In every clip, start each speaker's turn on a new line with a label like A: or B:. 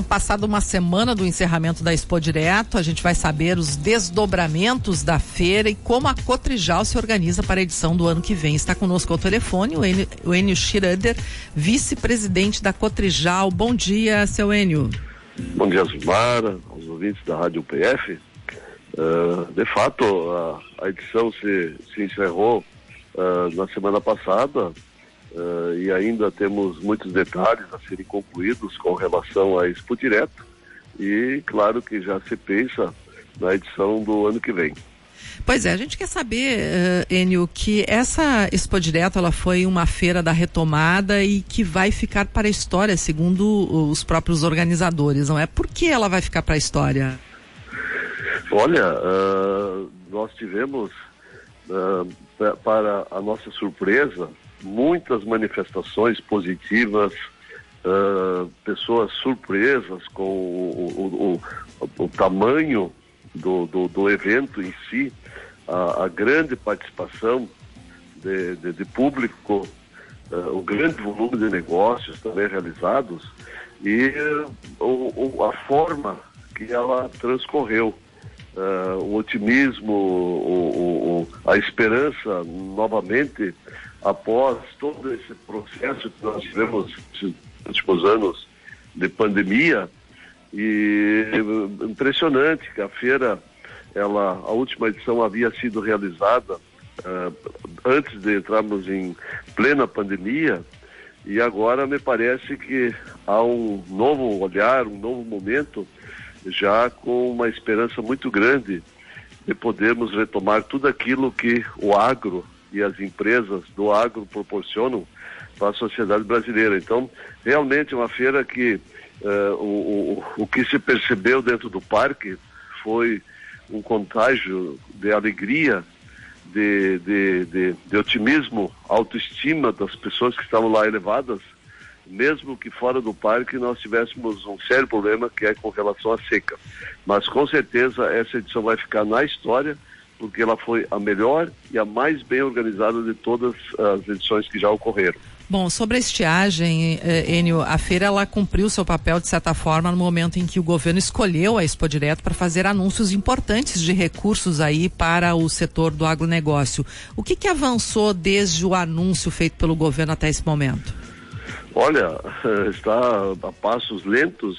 A: Gerson, passada uma semana do encerramento da Expo Direto, a gente vai saber os desdobramentos da feira e como a Cotrijal se organiza para a edição do ano que vem. Está conosco ao telefone o Enio, o Enio vice-presidente da Cotrijal. Bom dia, seu Enio.
B: Bom dia, Zumara, aos ouvintes da Rádio PF. Uh, de fato, a, a edição se, se encerrou uh, na semana passada uh, e ainda temos muitos detalhes a serem concluídos com relação à Expo Direto e claro que já se pensa na edição do ano que vem.
A: Pois é, a gente quer saber, uh, Enio, que essa Expo Direto ela foi uma feira da retomada e que vai ficar para a história, segundo os próprios organizadores, não é? Por que ela vai ficar para a história?
B: Olha, uh, nós tivemos, uh, para a nossa surpresa, muitas manifestações positivas, uh, pessoas surpresas com o, o, o, o tamanho do, do, do, evento em si, a, a grande participação de, de, de público, uh, o grande volume de negócios também realizados e uh, a forma que ela transcorreu. Uh, o otimismo, o, o, a esperança novamente após todo esse processo que nós tivemos nos últimos anos de pandemia e impressionante que a feira ela a última edição havia sido realizada uh, antes de entrarmos em plena pandemia e agora me parece que há um novo olhar, um novo momento já com uma esperança muito grande de podermos retomar tudo aquilo que o agro e as empresas do agro proporcionam para a sociedade brasileira. Então, realmente é uma feira que uh, o, o, o que se percebeu dentro do parque foi um contágio de alegria, de, de, de, de otimismo, autoestima das pessoas que estavam lá elevadas, mesmo que fora do parque nós tivéssemos um sério problema que é com relação à seca. Mas com certeza essa edição vai ficar na história porque ela foi a melhor e a mais bem organizada de todas as edições que já ocorreram.
A: Bom, sobre a estiagem, eh, Enio, a feira ela cumpriu seu papel de certa forma no momento em que o governo escolheu a Expo Direto para fazer anúncios importantes de recursos aí para o setor do agronegócio. O que, que avançou desde o anúncio feito pelo governo até esse momento?
B: Olha, está a passos lentos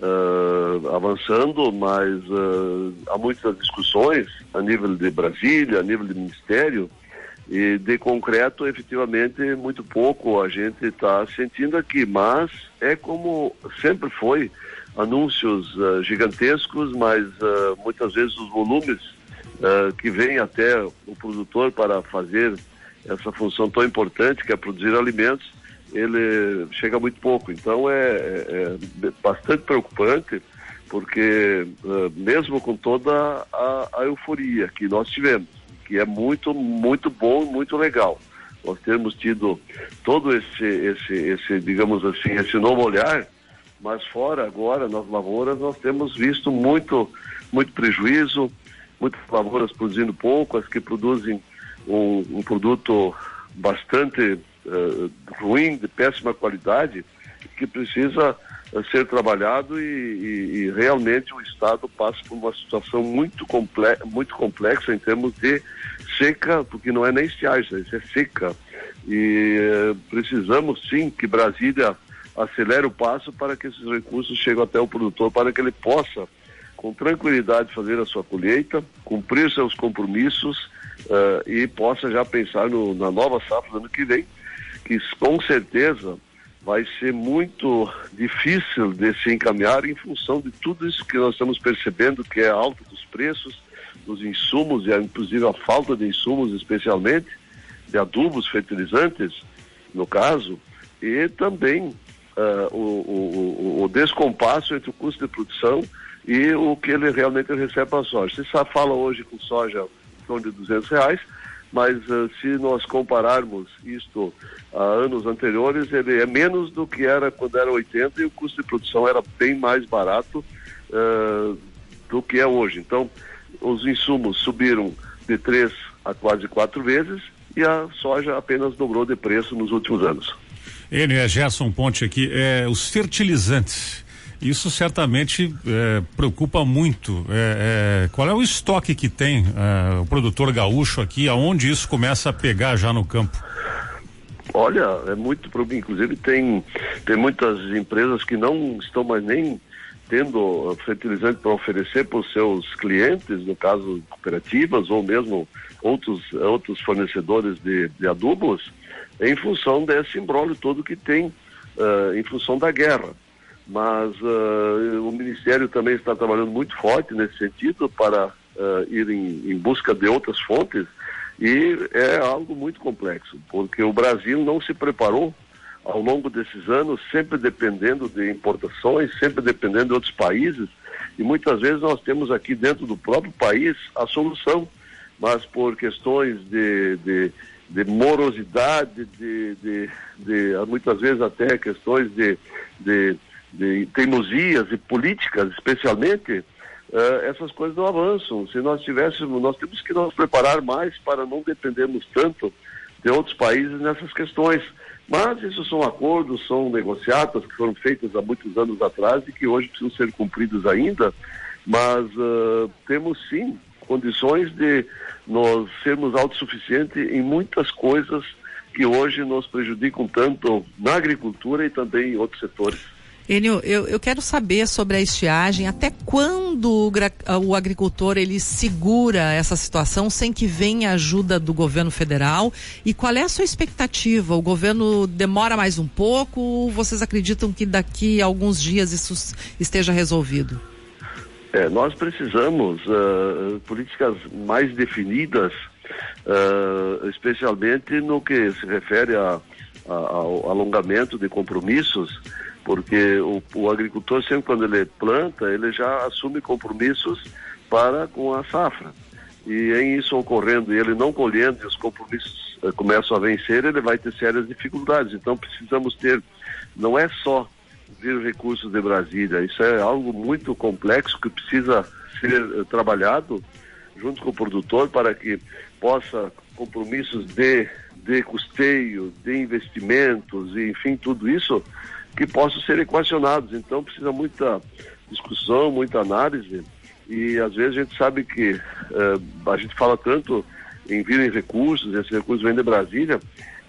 B: uh, avançando, mas uh, há muitas discussões a nível de Brasília, a nível de Ministério, e de concreto, efetivamente, muito pouco a gente está sentindo aqui, mas é como sempre foi, anúncios uh, gigantescos, mas muitas vezes os volumes que vêm até o produtor para fazer essa função tão importante que é produzir alimentos, ele chega muito pouco. Então é, é, é bastante preocupante, porque uh, mesmo com toda a, a, euforia que nós tivemos, que é muito, muito bom, muito legal, nós temos tido todo esse, esse, esse, digamos assim, esse novo olhar, mas fora agora nas lavouras nós temos visto muito, muito prejuízo, muitas lavouras produzindo pouco, as que produzem um, um produto bastante uh, ruim, de péssima qualidade, que precisa uh, ser trabalhado e, e, e, realmente o Estado passa por uma situação muito, muito complexa em termos de seca, porque não é nem estiagem, é seca. E uh, precisamos sim que Brasília acelere o passo para que esses recursos cheguem até o produtor, para que ele possa, com tranquilidade, fazer a sua colheita, cumprir seus compromissos uh, e possa já pensar no, na nova safra do ano que vem, que com certeza vai ser muito difícil de se encaminhar em função de tudo isso que nós estamos percebendo, que é a alta dos preços, dos insumos, e inclusive a falta de insumos, especialmente de adubos, fertilizantes, no caso, e também uh, o, o, o, descompasso entre o custo de produção e o que ele realmente recebe para a soja. Você fala hoje com soja em torno de 200 reais, mas uh, se nós compararmos isto a anos anteriores, ele é menos do que era quando era 80 e o custo de produção era bem mais barato uh, do que é hoje. Então, os insumos subiram de três a quase quatro vezes e a soja apenas dobrou de preço nos últimos anos.
C: Ele é Gerson Ponte aqui. É, os fertilizantes Isso certamente é, preocupa muito. É, é, qual é o estoque que tem é, o produtor gaúcho aqui? Aonde isso começa a pegar já no campo?
B: Olha, é muito inclusive tem tem muitas empresas que não estão mais nem tendo fertilizante para oferecer para os seus clientes, no caso cooperativas ou mesmo outros outros fornecedores de, de adubos, em função desse embrólio todo que tem uh, em função da guerra. Mas uh, o Ministério também está trabalhando muito forte nesse sentido para uh, ir em, em busca de outras fontes e é algo muito complexo, porque o Brasil não se preparou ao longo desses anos, sempre dependendo de importações, sempre dependendo de outros países, e muitas vezes nós temos aqui dentro do próprio país a solução, mas por questões de, de, de morosidade, de, de, de, muitas vezes até questões de, de, de teimosias e políticas, especialmente, uh, essas coisas não avançam. Se nós tivéssemos, nós temos que nos preparar mais para não dependermos tanto de outros países nessas questões. Mas isso são acordos, são negociatas que foram feitas há muitos anos atrás e que hoje precisam ser cumpridos ainda. Mas uh, temos sim condições de nós sermos autossuficientes em muitas coisas que hoje nos prejudicam tanto na agricultura e também em outros setores.
A: Enio, eu, eu quero saber sobre a estiagem, até quando o, o, agricultor ele segura essa situação sem que venha ajuda do governo federal e qual é a sua expectativa? O governo demora mais um pouco ou vocês acreditam que daqui a alguns dias isso esteja resolvido?
B: É, nós precisamos uh, políticas mais definidas, uh, especialmente no que se refere a, ao alongamento de compromissos porque o, o agricultor sempre quando ele planta, ele já assume compromissos para com a safra. E em isso ocorrendo e ele não colhendo e os compromissos eh, começam a vencer, ele vai ter sérias dificuldades. Então precisamos ter, não é só vir recursos de Brasília, isso é algo muito complexo que precisa ser eh, trabalhado junto com o produtor para que possa compromissos de, de custeio, de investimentos, e, enfim, tudo isso que possam ser equacionados. Então precisa muita discussão, muita análise e às vezes a gente sabe que uh, a gente fala tanto em vir em recursos, esses recursos vêm de Brasília,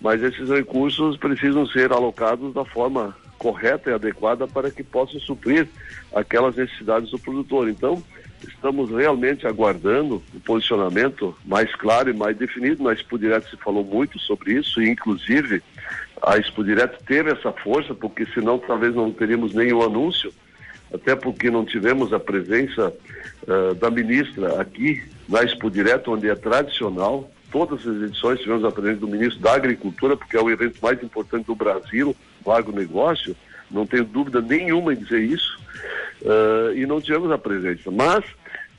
B: mas esses recursos precisam ser alocados da forma correta e adequada para que possam suprir aquelas necessidades do produtor. Então, estamos realmente aguardando o posicionamento mais claro e mais definido. Na Expo Direto se falou muito sobre isso, e inclusive a Expo Direto teve essa força, porque senão talvez não teríamos nenhum anúncio, até porque não tivemos a presença uh, da ministra aqui na Expo Direto, onde é tradicional. Todas as edições tivemos a presença do ministro da Agricultura, porque é o evento mais importante do Brasil, o agronegócio, não tenho dúvida nenhuma em dizer isso, uh, e não tivemos a presença. Mas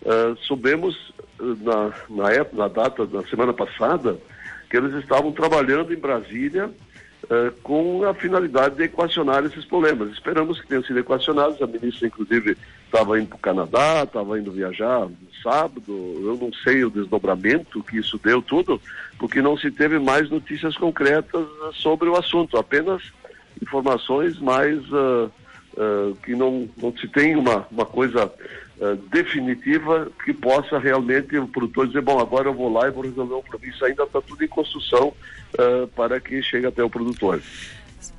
B: uh, soubemos na, na, época, na data da semana passada que eles estavam trabalhando em Brasília uh, com a finalidade de equacionar esses problemas. Esperamos que tenham sido equacionados. A ministra, inclusive, estava indo para o Canadá, estava indo viajar no sábado. Eu não sei o desdobramento que isso deu tudo, porque não se teve mais notícias concretas sobre o assunto, apenas informações mais uh, que não, não se tem uma, uma coisa Uh, definitiva que possa realmente o produtor dizer, bom, agora eu vou lá e vou resolver o problema. Isso ainda está tudo em construção uh, para que chegue até o produtor.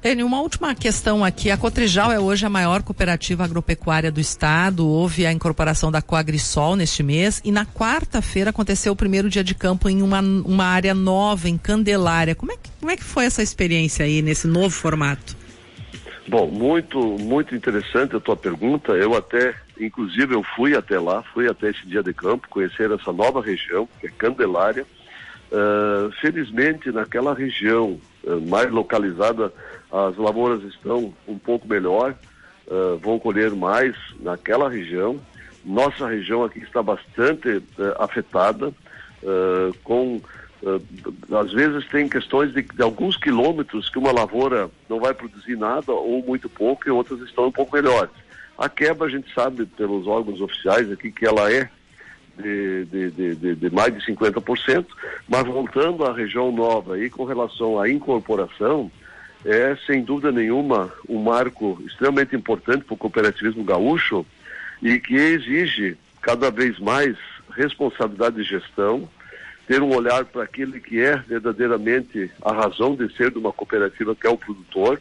A: Enio, uma última questão aqui. A Cotrijal é hoje a maior cooperativa agropecuária do estado. Houve a incorporação da Coagrisol neste mês e na quarta-feira aconteceu o primeiro dia de campo em uma, uma área nova, em Candelária. Como é, que, como é que foi essa experiência aí, nesse novo formato?
B: Bom, muito, muito interessante a tua pergunta. Eu até, inclusive, eu fui até lá, fui até esse dia de campo, conhecer essa nova região, que é Candelária. Uh, felizmente, naquela região uh, mais localizada, as lavouras estão um pouco melhor, uh, vão colher mais naquela região. Nossa região aqui está bastante afetada, com às vezes tem questões de, de, alguns quilômetros que uma lavoura não vai produzir nada ou muito pouco e outras estão um pouco melhores. A quebra a gente sabe pelos órgãos oficiais aqui que ela é de, de, de, mais de 50%, mas voltando à região nova e com relação à incorporação, é, sem dúvida nenhuma, um marco extremamente importante para o cooperativismo gaúcho e que exige cada vez mais responsabilidade de gestão, ter um olhar para aquele que é verdadeiramente a razão de ser de uma cooperativa, que é o produtor,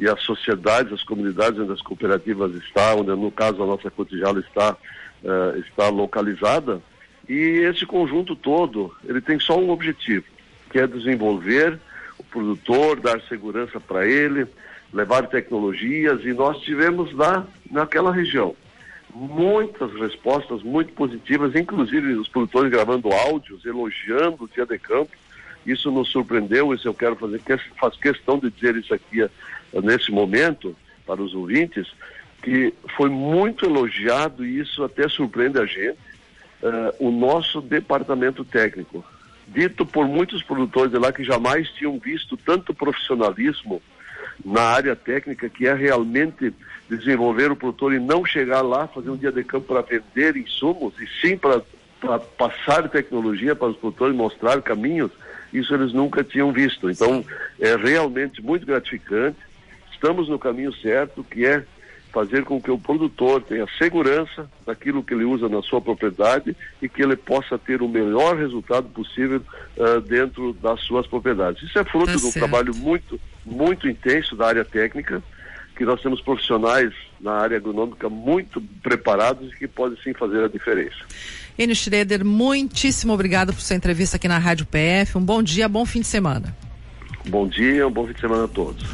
B: e as sociedades, as comunidades onde as cooperativas estão, onde no caso a nossa cotijala está, uh, está localizada, e esse conjunto todo, ele tem só um objetivo, que é desenvolver o produtor, dar segurança para ele, levar tecnologias, e nós tivemos lá naquela região muitas respostas muito positivas, inclusive os produtores gravando áudios, elogiando o dia de campo. Isso nos surpreendeu, isso eu quero fazer, faço questão de dizer isso aqui uh, nesse momento para os ouvintes, que foi muito elogiado e isso até surpreende a gente, uh, o nosso departamento técnico. Dito por muitos produtores de lá que jamais tinham visto tanto profissionalismo na área técnica, que é realmente desenvolver o produtor e não chegar lá, fazer um dia de campo para vender insumos, e sim para passar tecnologia para os produtores, mostrar caminhos, isso eles nunca tinham visto. Então, é realmente muito gratificante. Estamos no caminho certo, que é fazer com que o produtor tenha segurança daquilo que ele usa na sua propriedade e que ele possa ter o melhor resultado possível uh, dentro das suas propriedades. Isso é fruto tá de um trabalho muito, muito intenso da área técnica, que nós temos profissionais na área agronômica muito preparados e que podem sim fazer a diferença.
A: Enio Schroeder, muitíssimo obrigado por sua entrevista aqui na Rádio PF. Um bom dia, bom fim de semana.
B: Bom dia, um bom fim de semana a todos.